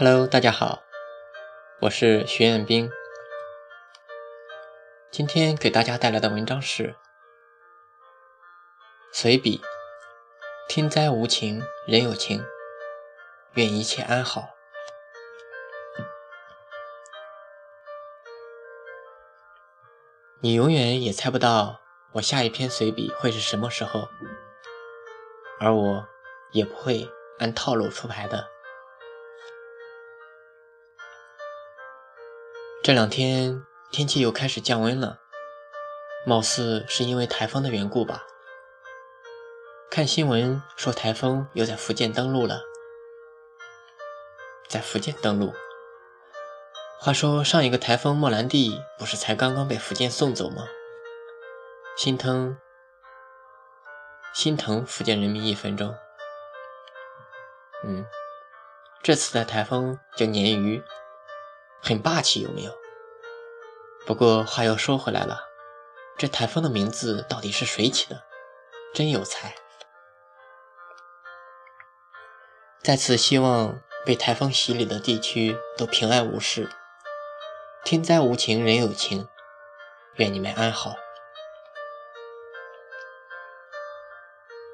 Hello，大家好，我是徐彦斌。今天给大家带来的文章是《随笔》，天灾无情人有情，愿一切安好。你永远也猜不到我下一篇随笔会是什么时候，而我也不会按套路出牌的。这两天天气又开始降温了，貌似是因为台风的缘故吧。看新闻说台风又在福建登陆了，在福建登陆。话说上一个台风莫兰蒂不是才刚刚被福建送走吗？心疼，心疼福建人民一分钟。嗯，这次的台风叫鲶鱼，很霸气，有没有？不过话又说回来了，这台风的名字到底是谁起的？真有才！在此希望被台风洗礼的地区都平安无事。天灾无情人有情，愿你们安好。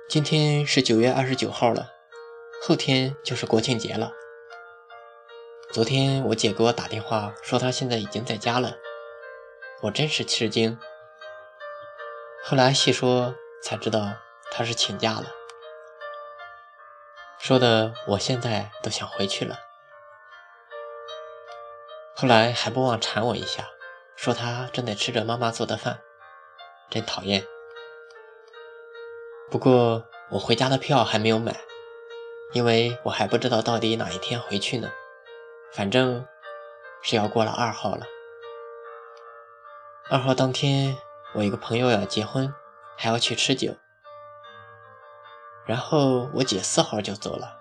今天是九月二十九号了，后天就是国庆节了。昨天我姐给我打电话说她现在已经在家了，我真是吃惊。后来细说才知道他是请假了，说的我现在都想回去了。后来还不忘馋我一下，说他正在吃着妈妈做的饭，真讨厌。不过我回家的票还没有买，因为我还不知道到底哪一天回去呢。反正是要过了二号了。二号当天，我一个朋友要结婚，还要去吃酒。然后我姐四号就走了，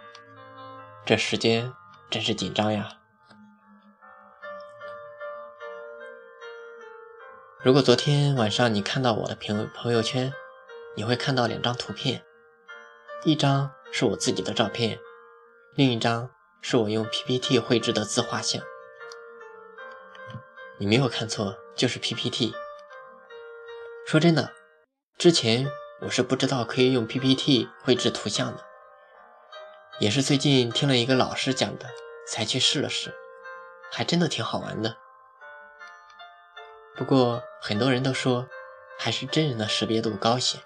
这时间真是紧张呀。如果昨天晚上你看到我的朋朋友圈，你会看到两张图片，一张是我自己的照片，另一张是我用 PPT 绘制的自画像。你没有看错，就是 PPT。说真的，之前我是不知道可以用 PPT 绘制图像的，也是最近听了一个老师讲的，才去试了试，还真的挺好玩的。不过很多人都说，还是真人的识别度高些。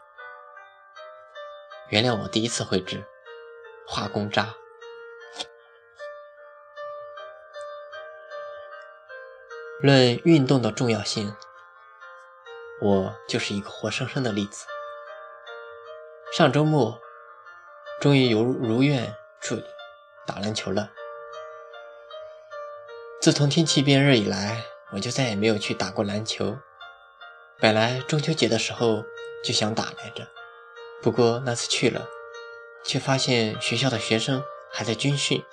原谅我第一次绘制，画工渣。论运动的重要性，我就是一个活生生的例子。上周末，终于如如愿去打篮球了。自从天气变热以来。我就再也没有去打过篮球。本来中秋节的时候就想打来着，不过那次去了，却发现学校的学生还在军训，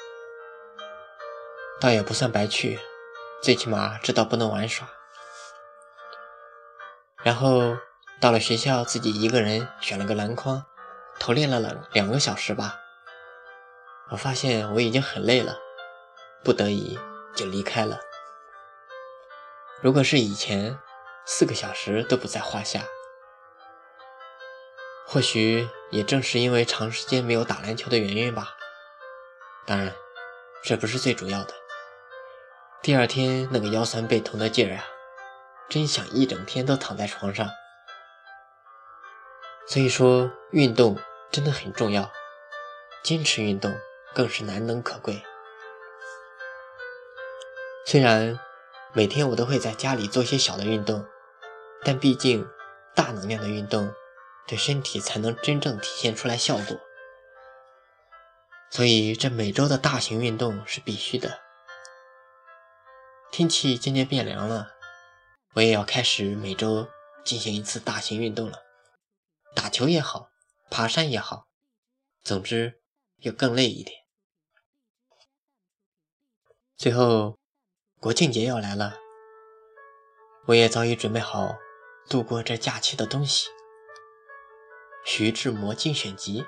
倒也不算白去，最起码知道不能玩耍。然后到了学校，自己一个人选了个篮筐，投练了两两个小时吧。我发现我已经很累了，不得已就离开了。如果是以前，四个小时都不在话下。或许也正是因为长时间没有打篮球的原因吧。当然，这不是最主要的。第二天那个腰酸背痛的劲儿啊，真想一整天都躺在床上。所以说，运动真的很重要，坚持运动更是难能可贵。虽然。每天我都会在家里做些小的运动，但毕竟大能量的运动对身体才能真正体现出来效果，所以这每周的大型运动是必须的。天气渐渐变凉了，我也要开始每周进行一次大型运动了，打球也好，爬山也好，总之要更累一点。最后。国庆节要来了，我也早已准备好度过这假期的东西。徐志摩精选集，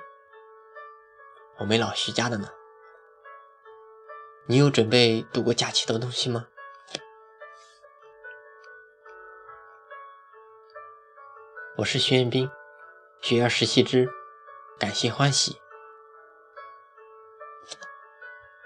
我们老徐家的呢。你有准备度过假期的东西吗？我是徐彦斌，学而时习之，感谢欢喜。